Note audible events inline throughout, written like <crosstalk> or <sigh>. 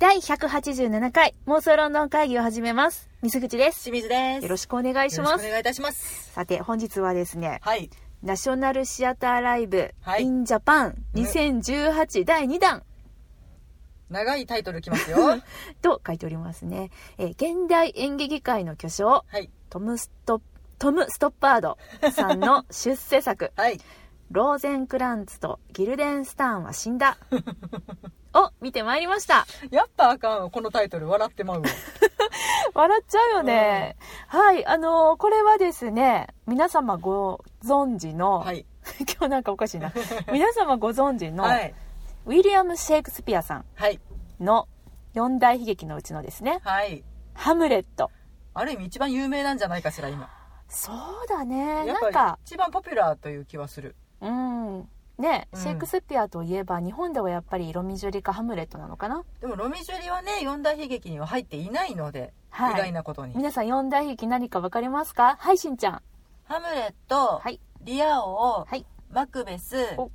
第187回妄想ロンドン会議を始めます。水口です。清水です。よろしくお願いします。よろしくお願いいたします。さて、本日はですね、はい。ナショナルシアターライブ、はい in Japan 2018第2弾長いタイトルきますよ。<laughs> と書いておりますね。えー現代演劇界の巨匠、はい。トム・ストトム・ストッパードさんの出世作、<laughs> はい。ローゼンクランツとギルデンスターンは死んだ。<laughs> を見てまいりました。やっぱあかんわこのタイトル笑ってまうわ。<laughs> 笑っちゃうよね。はい、あのーこれはですね、皆様ご存知の、はい。<laughs> 今日なんかおかしいな。<laughs> 皆様ご存知の、はい。ウィリアム・シェイクスピアさんはい。の四大悲劇のうちのですね、はい。ハムレット。ある意味一番有名なんじゃないかしら、今。そうだね、なんか、り一番ポピュラーという気はする。うん。ね、うんシェイクスピアといえば日本ではやっぱりロミジュリかハムレットなのかな？でも、ロミジュリはね、四大悲劇には入っていないので、はい意外なことに。皆さん四大悲劇何かわかりますか？はい、しんちゃん。ハムレット、はい。リア王、はい。マクベスお、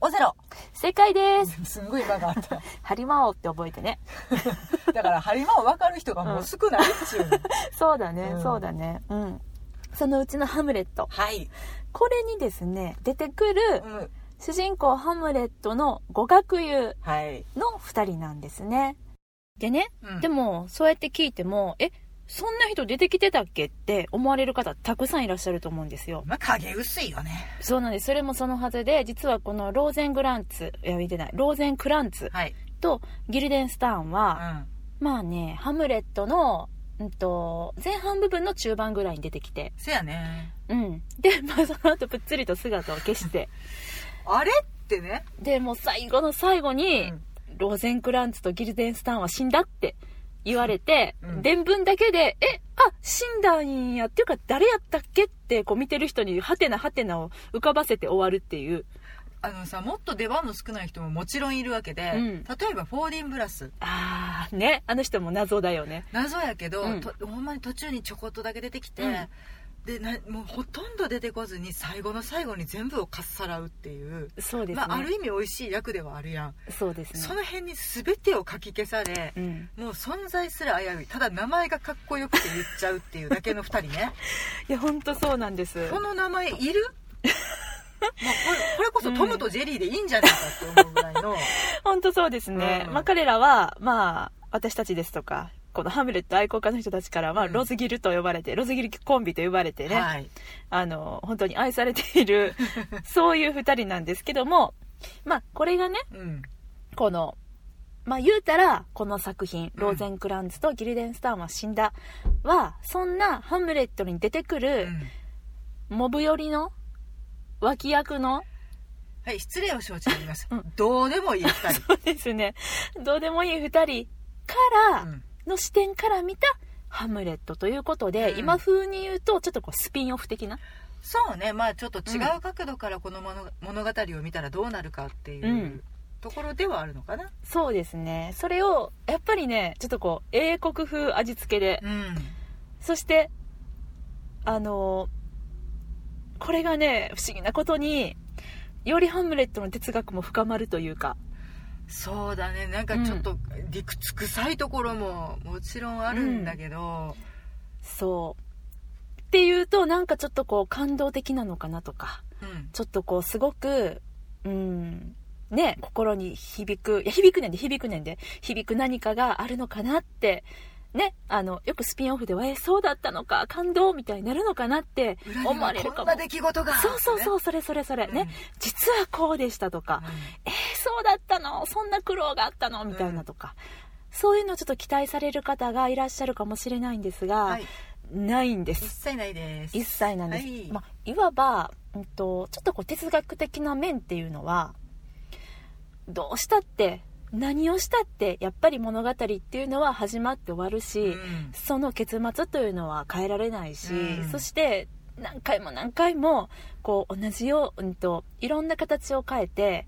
オセロ。正解です。<laughs> すんごい間があった。ハリマオって覚えてね。<laughs> だから、ハリマを分かる人がもう少ないっちゅう <laughs> の。そうだね、うんそうだね。うん。そのうちのハムレット。はい。これにですね、出てくるうん。主人公ハムレットの語学友はい。の二人なんですね。でね、うんでもそうやって聞いても、え、そんな人出てきてたっけって思われる方たくさんいらっしゃると思うんですよ。まあ、影薄いよね。そうなんです。それもそのはずで、実はこのローゼングランツ、いや、見てない、ローゼンクランツはい。とギルデンスターンうは、ん。まあね、ハムレットの、うんと、前半部分の中盤ぐらいに出てきて、せやね。うん。で、まあその後ぷっつりと姿を消して、<laughs> あれってね。で、もう最後の最後に、うんローゼンクランツとギルデンスターンは死んだって言われて、うん伝聞だけで、え、あ、死んだんや、っていうか誰やったっけって、こう見てる人にハテナハテナを浮かばせて終わるっていう。あのさ、もっと出番の少ない人ももちろんいるわけで、うん例えばフォーディンブラス。あー、ね、あの人も謎だよね。謎やけど、うんとほんまに途中にちょこっとだけ出てきて、うんでなもうほとんど出てこずに最後の最後に全部をかっさらうっていう、そうですね。まあ、ある意味美味しい役ではあるやん、そうですね。その辺に全てをかき消され、うん。もう存在すら危ういただ名前がかっこよくて言っちゃうっていうだけの2人ね <laughs> いや、ほんとそうなんです。この名前いる？<laughs> もうこれこれこそトムとジェリーでいいんじゃないかって思うぐらいの、ほんとそうですね。うん。まあ彼らは、まあ、私たちですとか、このハムレット愛好家の人たちからは、うん。ロズギルと呼ばれて、ロズギルコンビと呼ばれてね、はい。あの、本当に愛されている、<laughs> そういう二人なんですけども、まあ、これがね、うん。この、まあ言うたら、この作品、ローゼンクランツとギルデンスターンは死んだは、そんなハムレットに出てくうる、ん。モブ寄りの、脇役の、はい失礼を承知しております、うん。どうでもいい2人。<laughs> そうですね、どうでもいい二人から、うん。の視点から見たハムレットということで、うん。今風に言うと、ちょっとこうスピンオフ的な？そうね。まあちょっと違う角度からこの物,、物語を見たらどうなるかっていう、うん。ところではあるのかな。そうですね。それを、やっぱりね、ちょっとこう、英国風味付けで、うん。そして、あのこれがね、不思議なことに、よりハムレットの哲学も深まるというか、そうだね。なんかちょっと理屈臭いところももちろんあるんだけど、そう。っていうと、なんかちょっとこう、感動的なのかなとか、うん。ちょっとこう、すごく、うん、ね、心に響く、いや、響くねんで、響くねんで、響く何かがあるのかなって、ね、あの、よくスピンオフでは、え、そうだったのか、感動みたいになるのかなって思われるかも。はこんな。出来事が。そうそうそうう、それそれそれ、ね、実はこうでしたとか、えーそうだったの？そんな苦労があったの？みたいなとか、そういうのをちょっと期待される方がいらっしゃるかもしれないんですが、はい。ないんで一す。切ないです。一切なんです。はい。まあ、いわば、うんと、ちょっとこう哲学的な面っていうのは、どうしたって、何をしたって、やっぱり物語っていうのは始まって終わるし、うん。その結末というのは変えられないし、うん。そして何回も何回もこう同じよう、うんと、いろんな形を変えて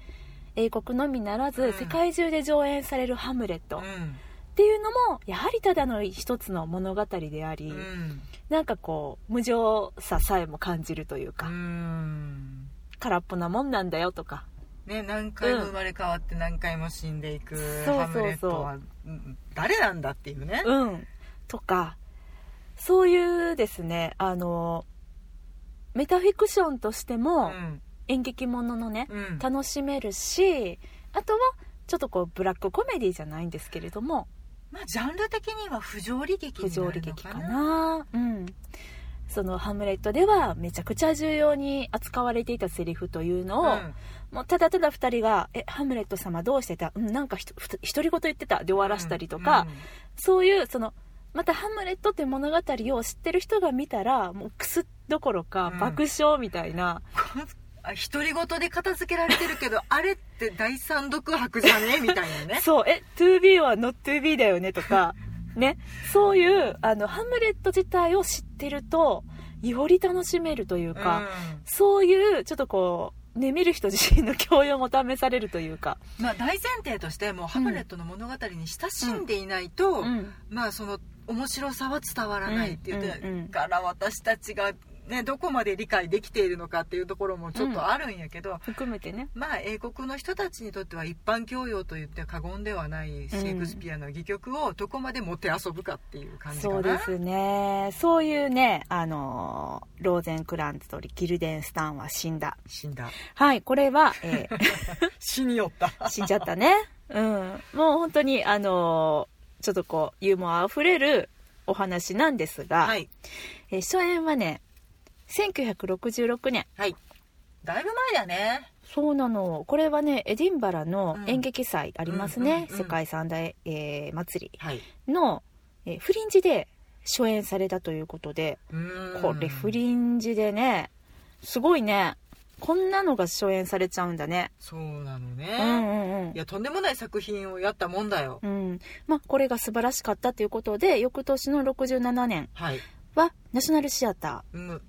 英国のみならず、うん。世界中で上演される「ハムレット」っうん。ていうのもやはりただの一つの物語であり、うん。なんかこう無情ささえも感じるというか、うん。空っぽなもんなんだよとかね、何回も生まれ変わって何回も死んでいくハムレットはうん誰なんだっていうね、うん。とかそういうですねあのメタフィクションとしてうもん。演劇もののね、うん。楽しめるしあとはちょっとこうブラックコメディじゃないんですけれども。まあ、ジャンル的には不条理劇に不条理劇かな。うんそのハムレットではめちゃくちゃ重要に扱われていたセリフというのを、うん。もうただただ2人が「えハムレット様どうしてた？うんなんか独り言言ってた」で終わらしたりとか、そういうそのまた「ハムレット」って物語を知ってる人が見たらもうクスどころかうん。爆笑みたいな、独り言で片付けられてるけど <laughs> あれって第三読白じゃね？みたいなね。そう「え 2B は not to be だよね」とかね。そういうあのハムレット自体を知ってるとより楽しめるというか、うん。そういうちょっとこうね見る人自身の教養も試されるというか、まあ、大前提としてもうハムレットの物語に親しんでいないと、うん。まあその面白さは伝わらないって言って、うんうんうんから私たちが、ね、どこまで理解できているのかっていうところもちょっとあるんやけど、含めてね。まあ英国の人たちにとっては一般教養と言って過言ではないシェイクスピアの戯曲をどこまでもてあそぶかっていう感じかな。そうですね。そういうねあのローゼンクランツとギルデンスタンは死んだ。死んだ。はいこれは、えー。<laughs> 死によった。死んじゃったね。うん。もう本当にあのちょっとこうユーモアあふれるお話なんですが、はい。えー初演はね1966年はい。だいぶ前だね。そうなの。これはねエディンバラのうん。演劇祭ありますね、世界三大、えー祭はい。りの、えーフリンジで初演されたということでこれフリンジでねすごいね。こんなのが初演されちゃうんだね。そうなのね、うんうんうん。いやとんでもない作品をやったもんだよ、うん。まあ、これが素晴らしかったということで翌年の67年はい、はナショナルシアタうん、ー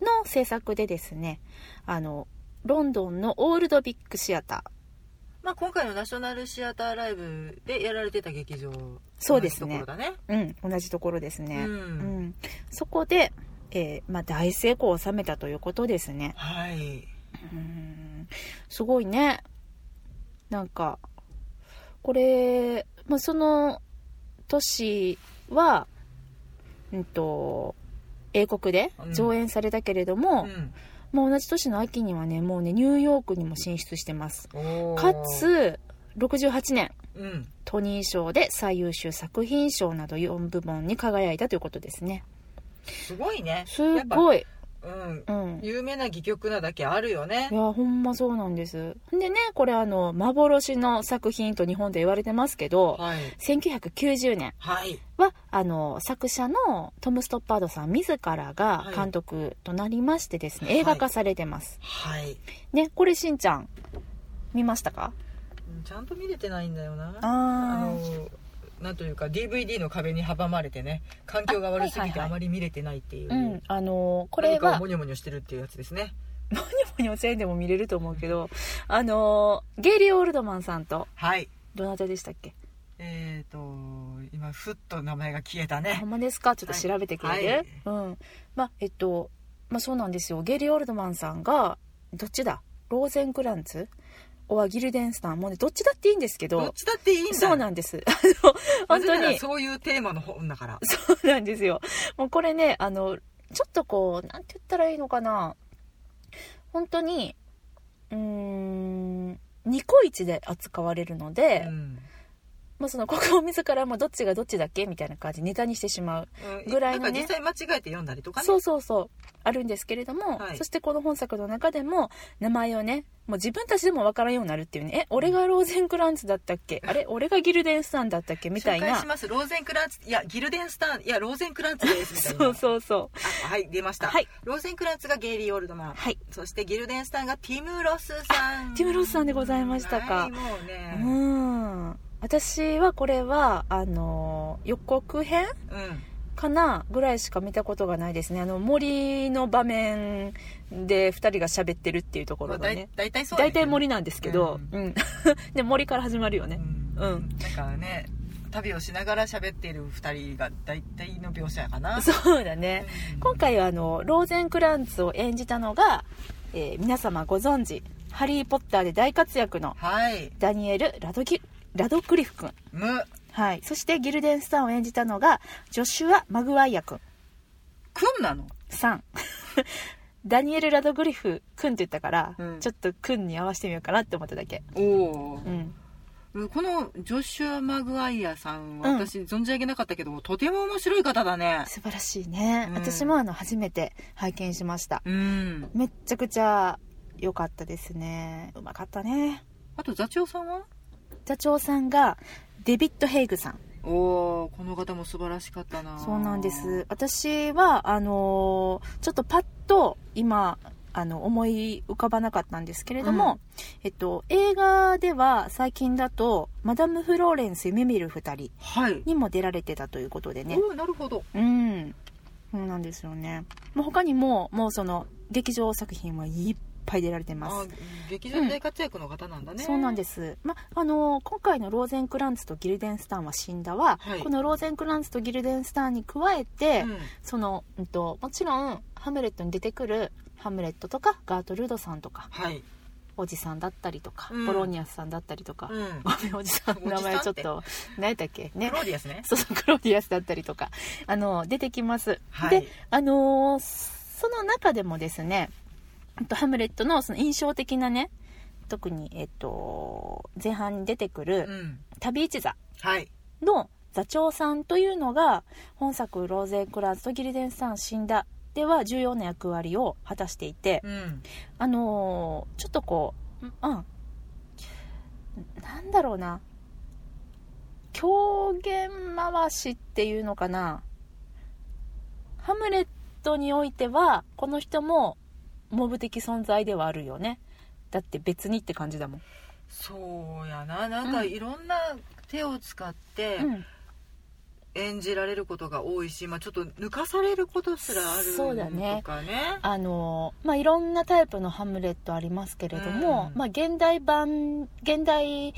の制作でですねあのロンドンのオールドビッグシアター。まあ、今回のナショナルシアターライブでやられてた劇場。そうですね。うん、同じところですね。ううんん、そこで、えーまあ、大成功を収めたということですね。はい。うん、すごいね。なんか、これ、まあ、その年は、うんと、英国で上演されたけれども、うんもう同じ年の秋にはね、もうね、ニューヨークにも進出してます。かつ、68年、うんトニー賞で最優秀作品賞など4部門に輝いたということですね。すごいねすごい。うん。うん。い有名な戯曲なだけあるよね。や、ほんまそうなんです。でね、これあの、幻の作品と日本で言われてますけど、はい。1990年はい。は、あの、作者のトム・ストッパードさん自らがはい。監督となりましてですね、はい映画化されてます。はい。ね、これしんちゃん、見ましたか？うんちゃんと見れてないんだよな。ああのなんというか DVD の壁に阻まれてね環境が悪すぎてあまり見れてないっていう、うん、あの、これはモ、ニョモニョしてるっていうやつですね。モニョチェーンでも見れると思うけど、あの、ゲイリー・オールドマンさんと、はい。どなたでしたっけ？えーと今ふっと名前が消えたほねんまですか？ちょっと調べてくれる、はい。うん。まあえっとまあそうなんですよ。ゲイリー・オールドマンさんがどっちだ？ローゼンクランツ？オアギルデンスタンもうねどっちだっていいんですけどどっちだっていいんだそうなんです。<laughs> あの本当に。そういうテーマの本だから。そうなんですよ。もうこれねあのちょっとこうなんて言ったらいいのかな。本当にうーんニコイチで扱われるので、うんまあ、その国王自らもどっちがどっちだっけみたいな感じネタにしてしまううん。ぐらいのね。なんか実際間違えて読んだりとかね。そうそうそう。あるんですけれども、はい。そしてこの本作の中でも名前をねもう自分たちでも分からんようになるっていうね。え俺がローゼンクランツだったっけ？あれ俺がギルデンスタンだったっけ？みたいな。紹介します。ローゼンクランツ。いやギルデンスターいやローゼンクランツですみたいな。そうそうそう。あはい出ました、はい。ローゼンクランツがゲイリー・オールドマン、はい。そしてギルデンスターがティム・ロスさん。ティムロスさんでございましたか。はいもうね。うん私はこれはあの予告編うんかなぐらいしか見たことがないですね。あの森の場面で2人が喋ってるっていうとこまあ、だいろがね大体そうだ大けど体森なんですけど、うん。<laughs> で森から始まるよね。うん。うん。なんかね旅をしながら喋っている2人が大体の描写かな。そうだね。うん。今回はあのローゼンクランツを演じたのが、えー皆様ご存知ハリー・ポッターで大活躍のはい。ダニエル・ラドギラドクリフ君。むはい。そしてギルデンスターを演じたのが、ジョシュア・マグワイア君。くんなの？さん。<laughs> ダニエル・ラドグリフ君って言ったから、うんちょっと君に合わせてみようかなって思っただけ。おおうん。このジョシュア・マグワイアさんはうん私存じ上げなかったけど、とても面白い方だね素晴らしいね。うん私もあの、初めて拝見しました。うんめっちゃくちゃ良かったですね。うまかったね。あと座長さんは？座長さんが、デビッド・ヘイグさん。おおこの方も素晴らしかったなそうなんです。私は、あのーちょっとパッと今、あの、思い浮かばなかったんですけれども、うんえっと、映画では最近だと、マダム・フローレンス夢見る二人はいにも出られてたということでね。おおなるほどうん。そうなんですよね。もう他にも、もうその、劇場作品はいっぱい出られてまあす。劇場で大活躍の方なんだね、そうなんです、まあの今回の「ローゼンクランツとギルデンスターンは死んだは」はい。この「ローゼンクランツとギルデンスターンに加えて、うん。その、うん、ともちろんハムレットに出てくるハムレットとかガートルードさんとかはい。おじさんだったりとか、うん。ボロニアスさんだったりとか、うん。ごめんおじさんの名前ちょっと何やったっけ？ね。クローディアスね。<laughs> そうそうクローディアスだったりとかあの出てきます、はい。であのーその中でもですねあとハムレットのその印象的なね特に、えっと、前半に出てくうるん。旅一座はい。の座長さんというのが本作「ローゼンクランスとギルデンスターン死んだ」では重要な役割を果たしていて、うん。あのーちょっとこううんなんだろうな。狂言回しっていうのかな。ハムレットにおいてはこの人もモブ的存在ではあるよね。だって別にって感じだもん、そうやな。なんかうんいろんな手を使ってうん、演じられることが多いし、まあ、ちょっと抜かされることすらあるそうだねとかね。あのまあいろんなタイプのハムレットありますけれども、うん。まあ現代版現代ん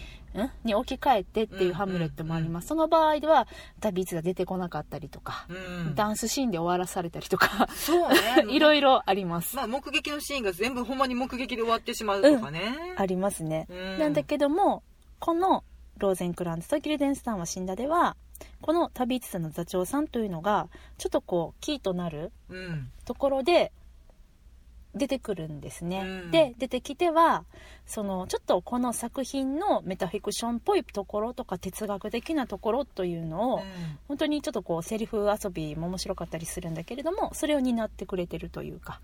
に置き換えてっていうハムレットもあります、その場合では旅一が出てこなかったりとか、うん。ダンスシーンで終わらされたりとかそうね。<laughs> いろいろあります、まあ、目撃のシーンが全部ほんまに目撃で終わってしまうとかね、ありますね、うん。なんだけどもこのローゼンクランツとギルデンスタンは死んだではこの旅一座の座長さんというのがちょっとこうキーとなるうん。ところで出てくるんですね、うん。で出てきてはそのちょっとこの作品のメタフィクションっぽいところとか哲学的なところというのを、うん。本当にちょっとこうセリフ遊びも面白かったりするんだけれどもそれを担ってくれてるというか。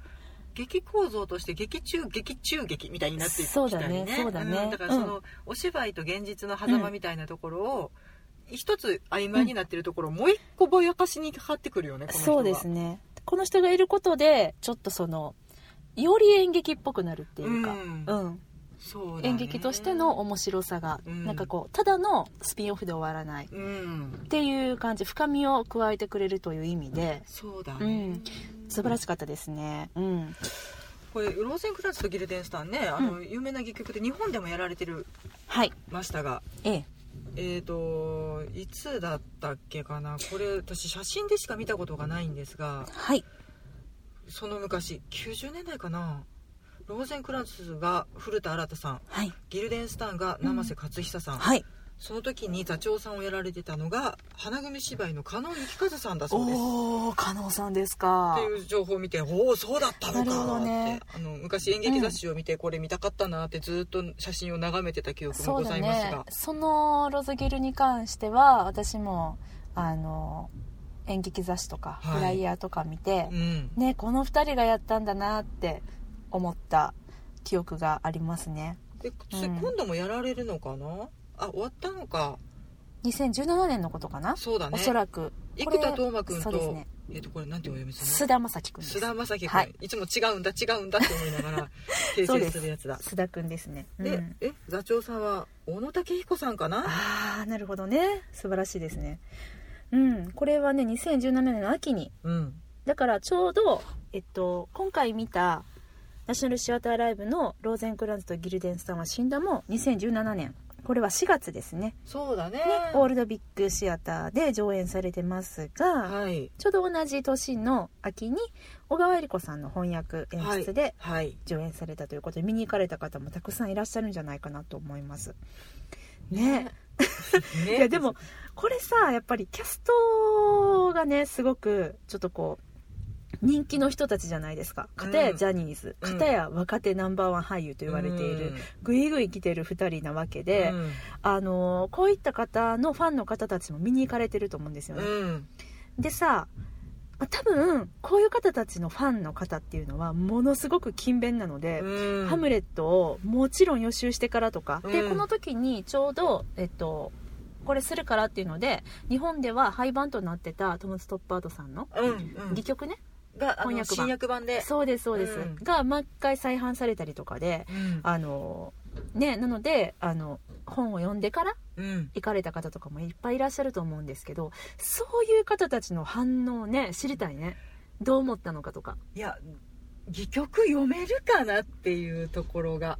劇構造として劇中劇中劇みたいになってきたりそうだねそうだね。ん。だからその、お芝居と現実の狭間みたいなところを、一つ曖昧になってるところをもう一個ぼやかしにかかってくるよねこの人は。そうですね。この人がいることでちょっとそのより演劇っぽくなるっていうか、うん。うん。そうだね。演劇としての面白さが、うん。なんかこうただのスピンオフで終わらない。うん。っていう感じ深みを加えてくれるという意味で。そうだね、うん。素晴らしかったですね。うん。これローゼンクランツとギルデンスタンねあの、有名な戯曲で日本でもやられてるはい。ましたが。ええ。えーといつだったっけかな。これ私写真でしか見たことがないんですが。はいその昔90年代かな。ローゼンクランツが古田新太さん。はい。ギルデンスタンが生瀬勝久さん、はい。その時に座長さんをやられてたのが花組芝居の加納幸和さんだそうです。おお加納さんですか。っていう情報を見ておおそうだったのかって、ね。あの昔演劇雑誌を見てこれ見たかったなってずっと写真を眺めてた記憶もございますが。そのロズギルに関しては私もあの演劇雑誌とかはい。フライヤーとか見て、うん。ねこの2人がやったんだなって思った記憶がありますね。でつうん。今度もやられるのかな？あ終わったのか。2017年のことかな、そうだね。おそらく。生田斗真君と、ね。えっ、とこれなんてお読みするの須田将暉君です。須田将暉君、はい。い、つも違うんだ違うんだって思いながら <laughs> 訂正すするやつだ。須田君ですね、うで、ん、え座長さんは小野武彦さんかな？ああなるほどね。素晴らしいですね。うんこれはね2017年の秋に。うん。だからちょうど、えっと、今回見たナショナルシアターライブのローゼンクランズとギルデンスタンは死んだも2017年。これは4月ですね。そうだね。ねオールドビッグシアターで上演されてますが、はい。ちょうど同じ年の秋に小川恵理子さんの翻訳演出ではい。上演されたということで見に行かれた方もたくさんいらっしゃるんじゃないかなと思いますね。ね。<laughs> いやでもこれさやっぱりキャストがねすごくちょっとこう人気の人たちじゃないですか。片やうんジャニーズ、うん。片や若手ナンバーワン俳優と言われている、ぐいぐい来てる2人なわけで、うん。あのーこういった方のファンの方たちも見に行かれてると思うんですよね、うん。でさまあ多分こういう方たちのファンの方っていうのはものすごく勤勉なので、うん。ハムレットをもちろん予習してからとか、でうん。この時にちょうどえっとこれするからっていうので日本では廃盤となってたトム・ストッパードさんのうんうん。戯曲ね、が翻訳版。新訳版で。そうですそうです、うん。が毎回再販されたりとかでうん。あのねなのであの本を読んでからうん。行かれた方とかもいっぱいいらっしゃると思うんですけどそういう方たちの反応をね知りたいね。どう思ったのかとか。いや戯曲読めるかなっていうところが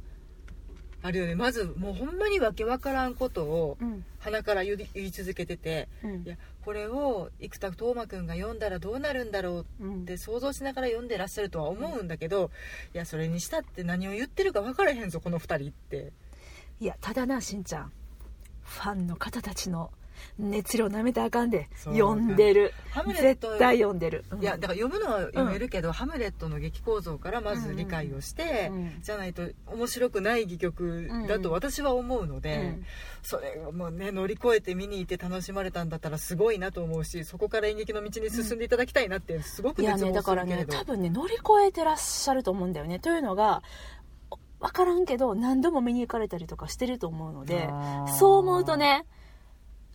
あるよね。まずもうほんまにわけわからんことをうん。鼻から言い続けててうん。いやこれを生田斗真君が読んだらどうなるんだろううん。って想像しながら読んでらっしゃるとは思うんだけどいやそれにしたって何を言ってるか分からへんぞこの2人って。いやただなしんちゃん。ファンの方たちの熱量なめたらあかんで。読んでる。ハムレッ絶ト対読んでる、うん。いやだから読むのは読めるけど、ハムレットの劇構造からまず理解をして、うん。じゃないと面白くない戯曲だと私は思うので、うん。それをもうね乗り越えて見に行って楽しまれたんだったらすごいなと思うしそこから演劇の道に進んでいただきたいなってすごくいや熱望ねだからするけれど、ね多分ね乗り越えてらっしゃると思うんだよね。というのが分からんけど何度も見に行かれたりとかしてると思うのでそう思うとね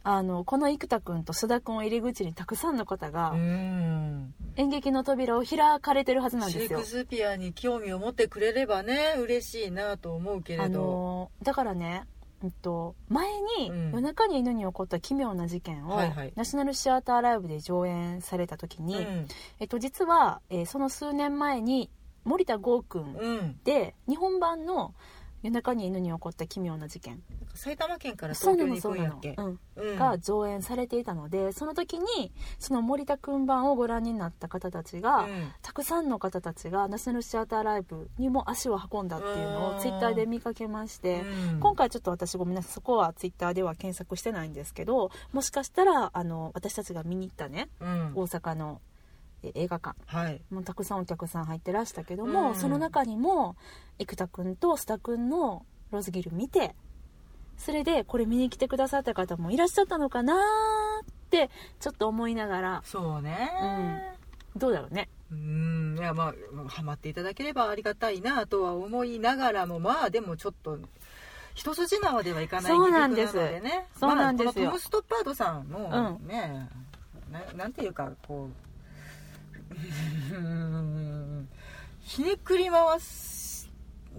あのこの生田君と須田君を入り口にたくさんの方がうん。演劇の扉を開かれてるはずなんですよ。シェイク。スピアに興味を持ってくれればね嬉しいなと思うけあれど、のだからね、うんと、前にうん。夜中に犬に起こった奇妙な事件を、ナショナルシアターライブで上演された時に、うん。えっと、実は、えーその数年前に森田剛君うん、で日本版の夜中に犬に起こった奇妙な事件。埼玉県からそう東京になのそうなの行くんやっけ、うん。うん。が上演されていたのでその時にその森田君版をご覧になった方たちが、うん。たくさんの方たちがナショナルシアターライブにも足を運んだっていうのうん。をツイッターで見かけまして、うん。今回ちょっと私ごめんなさいそこはツイッターでは検索してないんですけどもしかしたらあの私たちが見に行ったねうん。大阪のえ映画館。はい。もうたくさんお客さん入ってらしたけども、うん。その中にも生田君と須田君のローズギル見てそれでこれ見に来てくださった方もいらっしゃったのかなってちょっと思いながらそうね。どうだろうね。うん。いやまあハマっていただければありがたいなとは思いながらもまあでもちょっと一筋縄ではいかないそうなんです。そうなんですよ。まあ、このトム・ストッパードさんもうね、ななんていうかこううんひねくり回す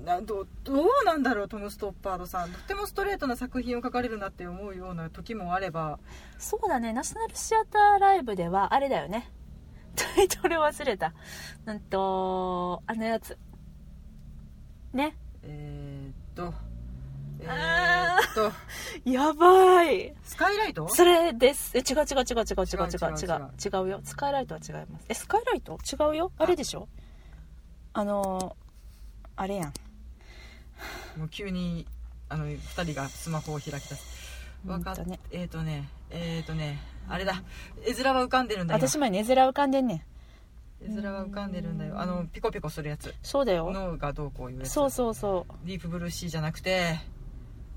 などどうなんだろうトム・ストッパードさん。とてもストレートな作品を書かれるなって思うような時もあれば。そうだね。ナショナルシアターライブではあれだよね。タイトル忘れた。うんとあのやつ。ね。えー、っとえあー、っとやばい。スカイライト？それです。え違う違う違う違う違う違う違う違うよ。スカイライトは違います。えスカイライト？違うよ。あ。れでしょ？あのーあれやん。もう急にあの2人がスマホを開き出す。わかっうんとね。えっ、ー、とねえっ、ー、とねあれだ。絵面は浮かんでるんだよ私もね絵面浮かんでんねん。絵面は浮かんでるんだよ。あのピコピコするやつ。そうだよ。脳がどうこういうやつ。そうそうそう。ディープブルーシーじゃなくて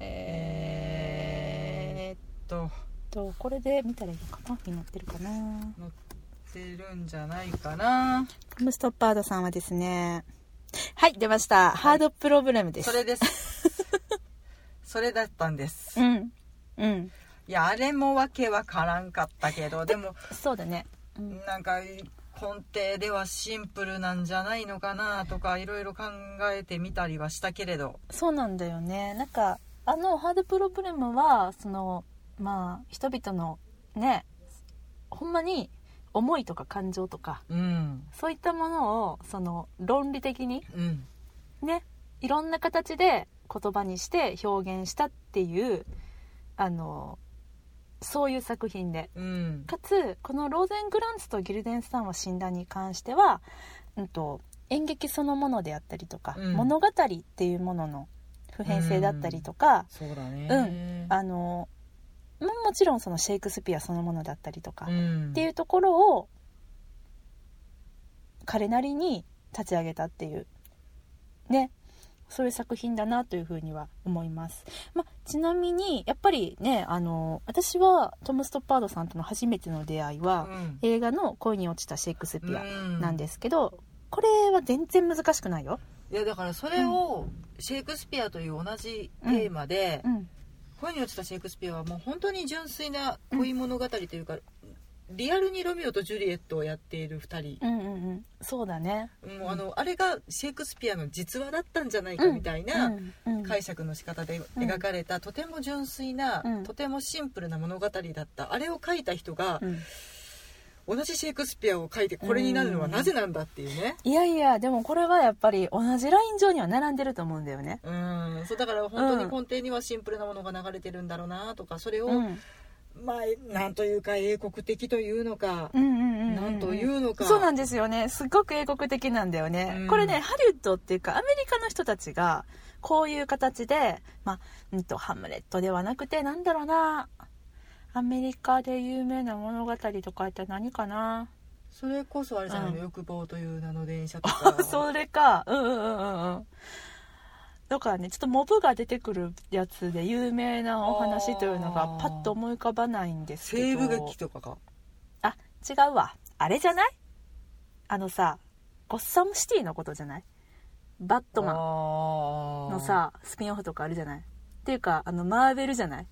えー、っと。とこれで見たらいいのかな？になってるかな？載ってるんじゃないかな。トム・ストッパードさんはですね。はい出ました、ハードプロブレムです。それです。<laughs> それだったんです。うん。うん。いやあれもわけわからんかったけどでもそうだね、うん、なんか根底ではシンプルなんじゃないのかなとかいろいろ考えてみたりはしたけれど。そうなんだよね。なんかあのハードプロブレムはそのまあ人々のねほんまに思いとか感情とかうん。そういったものをその論理的にうん。ねいろんな形で言葉にして表現したっていうあのそういう作品で。うん。かつこのローゼングランツとギルデンスタンは診断に関しては、うん、と演劇そのものであったりとか、うん。物語っていうものの普遍性だったりとか、そうだね。あのももちろんそのシェイクスピアそのものだったりとか、うん。っていうところを彼なりに立ち上げたっていうね。そういう作品だなというふうには思います、ま、ちなみにやっぱりねあの私はトム・ストッパードさんとの初めての出会いは、うん。映画の「恋に落ちたシェイクスピア」うん。なんですけど、これは全然難しくないよ、いやだからそれをシェイクスピアという同じテーマでうん、恋に落ちたシェイクスピアはもう本当に純粋な恋物語というか、リアルにロミオとジュリエットをやっている2人、うんうんうん。そうだね。もうあのあれがシェイクスピアの実話だったんじゃないかみたいなうん。うん。解釈の仕方でうん描かれた、とても純粋な、うん。とてもシンプルな物語だった。あれを書いた人がうん同じシェイクスピアを書いてこれになるのはなぜなんだっていうね。いやいやでもこれはやっぱり同じライン上には並んでると思うんだよね。うん。そうだから本当に根底にはシンプルなものが流れてるんだろうなとかそれを、うん。まあなんというか英国的というのか、うんうんうんうん。なんというのか。そうなんですよね。すごく英国的なんだよね、うん。これねハリウッドっていうかアメリカの人たちがこういう形で、まあうんと、ハムレットではなくてなんだろうなアメリカで有名な物語とかって何かな？それこそあれじゃないの、うん。欲望という名の電車と <laughs> あかそれか。うんうんうんうん。うんだからねちょっとモブが出てくるやつで有名なお話というのがパッと思い浮かばないんですけど。西部劇とかか？あ違うわ。あれじゃない？あのさゴッサムシティのことじゃない？バットマンののさスピンオフとかあるじゃない？っていうかあのマーベルじゃない？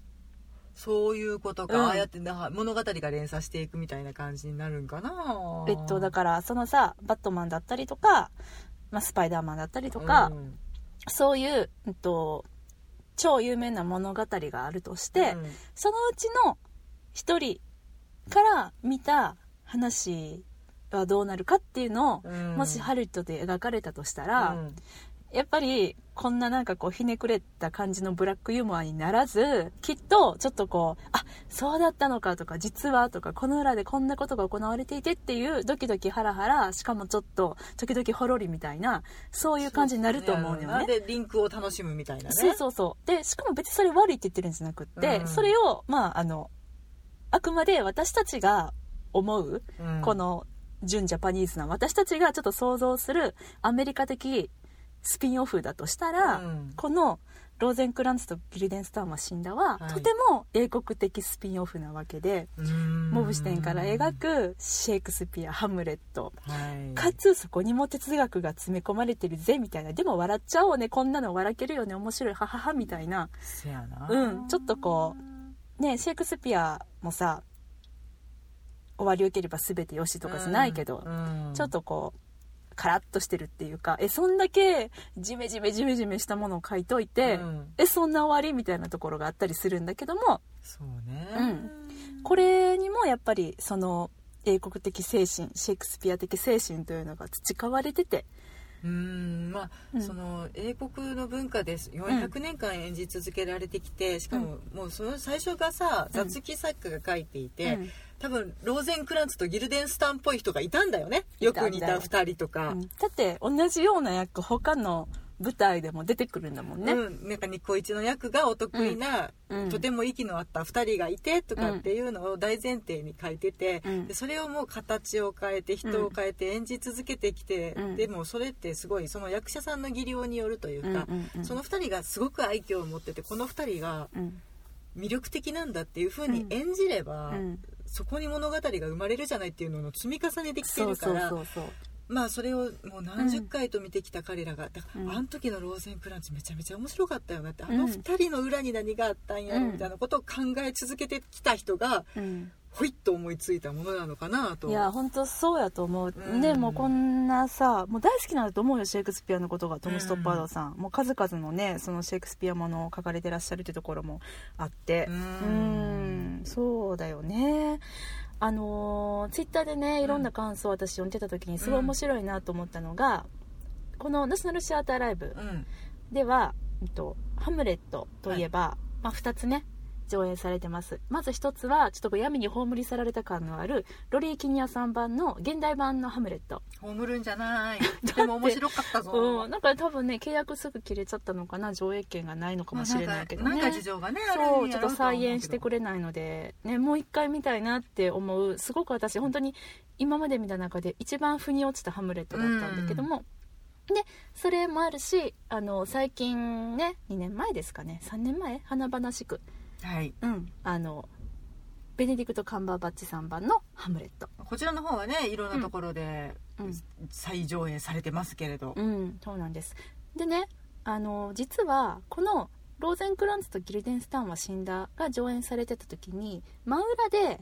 そういうことか、うん。ああやってな物語が連鎖していくみたいな感じになるんかな。えっとだからそのさバットマンだったりとか、まあ、スパイダーマンだったりとか、うん。そういう、えっと、超有名な物語があるとして、うん。そのうちの一人から見た話はどうなるかっていうのを、うん。もしハリウッドで描かれたとしたら、うん。やっぱりこんななんかこうひねくれた感じのブラックユーモアにならずきっとちょっとこうあそうだったのかとか実はとかこの裏でこんなことが行われていてっていうドキドキハラハラしかもちょっと時々ほろりみたいなそういう感じになると思うよね。でリンクを楽しむみたいなね。そうそうそう。でしかも別にそれ悪いって言ってるんじゃなくって、うん。それをまああのあくまで私たちが思う、うん。この純ジャパニーズな私たちがちょっと想像するアメリカ的スピンオフだとしたら、うん。このローゼンクランツとギルデンスターンは死んだは、はい。とても英国的スピンオフなわけで、うん。モブ視点から描くシェイクスピアハムレット。はい。かつそこにも哲学が詰め込まれてるぜみたいな。でも笑っちゃおうねこんなの笑けるよね面白いはははみたいな。うん。ちょっとこねシェイクスピアもさ終わりよければ全てよしとかじゃないけど、うん。ちょっとこうカラッとしてるっていうかえそんだけジメジメジメジメしたものを書いといて、うん。えそんな終わりみたいなところがあったりするんだけどもそうね。うん。これにもやっぱりその英国的精神シェイクスピア的精神というのが培われててうん。まあ、うん。その英国の文化です。400年間演じ続けられてきて、しかももうその最初がさうん。雑記作家が書いていて、うん多分ローゼンクランツとギルデンスタンっぽい人がいたんだよね。よ。く似た2人とか、うん。だって同じような役他の舞台でも出てくるんだもんね、うん、なんかニコイチの役がお得意な、うん。とても息の合った2人がいてとかっていうのを大前提に書いてて、うん。でそれをもう形を変えて人を変えて演じ続けてきて、うん。でもそれってすごいその役者さんの技量によるというか、うんうんうん。その2人がすごく愛嬌を持っててこの2人がうん。魅力的なんだっていう風に演じれば、うんそこに物語が生まれるじゃないっていうのの積み重ねできてるからまあそれをもう何十回と見てきた彼らが、だからうん。あの時のローゼンクランチめちゃめちゃ面白かったよなって、うん。あの2人の裏に何があったんやろみたいなことを考え続けてきた人がうんほいっと思いついたものなのかなと。いや本当そうやと思う、うん。でもうこんなさもう大好きなんだと思うよシェイクスピアのことがトム・ストッパードさん、もう数々のねそのシェイクスピアものを書かれてらっしゃるってところもあって。ううんんそうだよね。あのツイッターでねいろんな感想を私読んでた時にすごい面白いなと思ったのが、このナショナルシアターライブうん。ではうんとハムレットといえば、まあ、2つね上演されてます。まず1つはちょっとこう闇に葬り去られた感のあるロリー・キニアさん版の現代版のハムレット。葬るんじゃない。<laughs> でも面白かったぞ、うん、なんか多分ね契約すぐ切れちゃったのかな上映権がないのかもしれないけどね、まあなんか事情がねあるそうちょっと再演してくれないので、ね、もう一回見たいなって思うすごく私本当に今まで見た中で一番腑に落ちたハムレットだったんだけども、でそれもあるしあの最近ね2年前ですかね。3年前？華々しく、はい。うん、あのベネディクト・カンバーバッチさん版の「ハムレット。こちらの方はねいろんなところで」うん、再上映されてますけれど、うん、そうなんです。でねあの実はこの「ローゼンクランツとギルデンスタンは死んだ」が上演されてた時に真裏で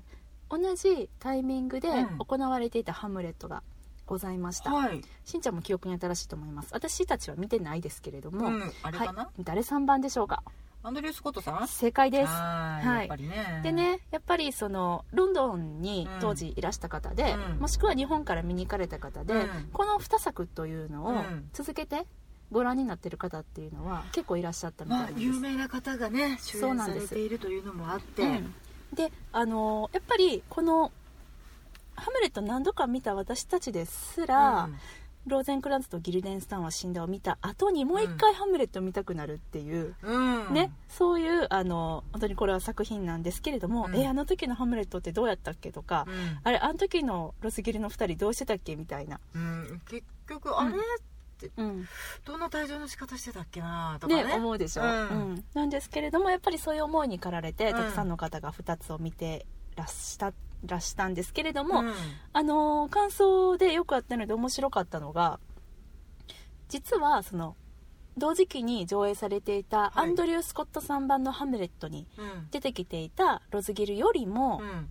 同じタイミングでうん。行われていた「ハムレット」がございました、はい、しんちゃんも記憶に新しいと思います。私たちは見てないですけれども、うん、あれかな、はい、誰3番でしょうか？アンドリュー・スコットさん？正解です。はいはい。やっぱりね。でねやっぱりそのロンドンに当時いらした方で、うん。もしくは日本から見に行かれた方で、うん。この2作というのをうん。続けてご覧になってる方っていうのは結構いらっしゃったみたいです、有名な方がね主演されているというのもあって、うんであのやっぱりこの「ハムレット」何度か見た私たちですら、ローゼンクランツとギルデンスタンは死んだを見た後にもう一回「ハムレット」を見たくなるっていう、うん、うんね、そういうあの本当にこれは作品なんですけれども、うん。えあの時の「ハムレット」ってどうやったっけとか、うん。あれあの時のロスギルの2人どうしてたっけみたいな、うん。結局あれ、うん。どんな退場の仕方してたっけなとかね。ね思うでしょ、うん。うん。なんですけれどもやっぱりそういう思いに駆られて、うん。たくさんの方が2つを見てらしたらしたんですけれども、うん。あのー感想でよくあったので面白かったのが実はその同時期に上映されていたい。アンドリュー・スコットさん版の「ハムレット」にうん。出てきていたロズギルよりも、うん。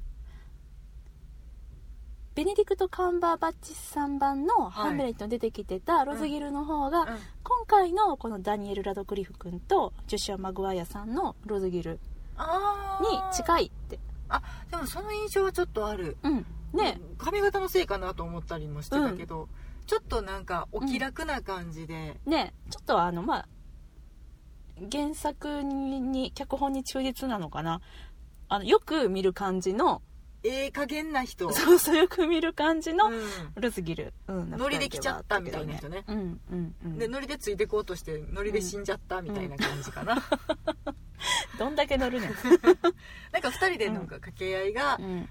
ベネディクト・カンバーバッチさん版の「ハムレット」に出てきてたロズギルの方が、うん。今回のこのダニエル・ラドクリフ君とジョシュア・マグワイアさんのロズギルあにー近いって。あでもその印象はちょっとある。うん。ね。髪型のせいかなと思ったりもしてたけど、ちょっとなんかお気楽な感じで、ね。ちょっとあのまあ原作に脚本に忠実なのかな。あのよく見る感じのええ加減な人。そうそうよく見る感じのうん。ロズギル、うん、ノリで来ちゃったみたいな人ね。うんうんうん。でノリでついてこうとしてノリで死んじゃったみたいな感じかな、<laughs> どんだけ乗るねん、<laughs> なんか2人でなんか掛け合いが、うん、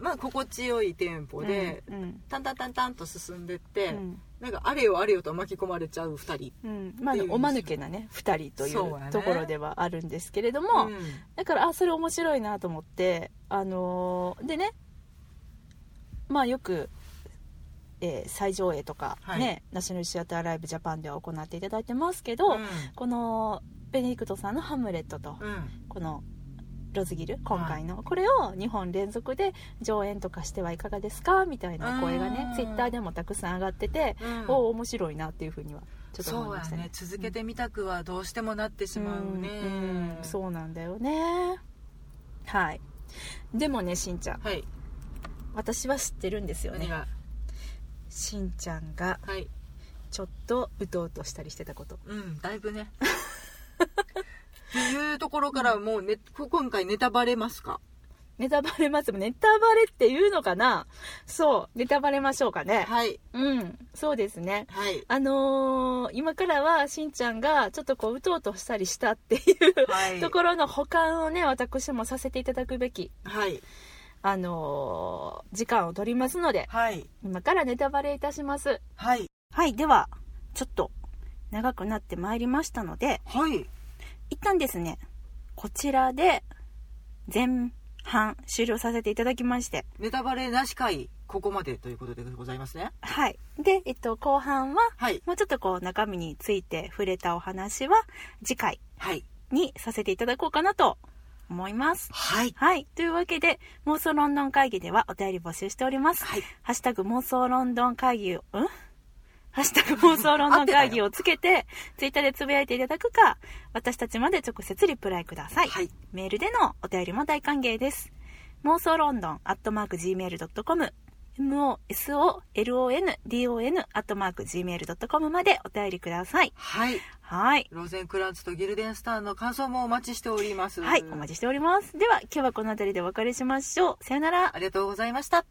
まあ心地よいテンポで、うん。うんタンタンタンタンと進んでって、うん。なんかあれよあれよと巻き込まれちゃう2人うん。まあおまぬけなね2人といそうところではあるんですけれども、うん。だからあそれ面白いなと思ってあのーでねまあよく、えー再上映とかはい。ね、ナショナルシアターライブジャパンでは行っていただいてますけど、このベネディクトさんの「ハムレット」と、このロズギル今回の、これを2本連続で上演とかしてはいかがですかみたいな声がねうん。ツイッターでもたくさん上がってて、うん。おお面白いなっていうふうにはちょっと思いうましたね。ね。続けてみたくはどうしてもなってしまうね、うんうん。そうなんだよね。はい。でもねしんちゃん。はい。私は知ってるんですよね。しんちゃんがはい。ちょっとうとうとしたりしてたこと。うんだいぶね <laughs> っていうところからもうねこ今回ネタバレますか？ネタバレます。ネタバレっていうのかな？そうネタバレましょうかね。はい。うん。そうですね。はい。あのー今からはしんちゃんがちょっとこううとうとしたりしたっていう、はい。ところの保管をね私もさせていただくべきはい。あのー時間を取りますのではい。今からネタバレいたします。はい。はいではちょっと長くなってまいりましたのではい。一旦ですねこちらで前半終了させていただきましてネタバレなし回ここまでということでございますね。はい。で、えっと、後半ははい。もうちょっとこう中身について触れたお話は次回はい。にさせていただこうかなと思います。はい。はい。というわけで妄想ロンドン会議ではお便り募集しております。はい。ハッシュタグ妄想ロンドン会議を、ん？ハッシュタグ妄想ロンドン会議をつけて、ツイッターでつぶやいていただくか、私たちまで直接リプライください。はいメールでのお便りも大歓迎です。妄想ロンドンアットマーク Gmail.com、mosolondon アットマーク gmail.com までお便りください。はいはい。ローゼンクランツとギルデンスターの感想もお待ちしておりますはい、お待ちしております。では、今日はこの辺りでお別れしましょう。さよならあ。りがとうございました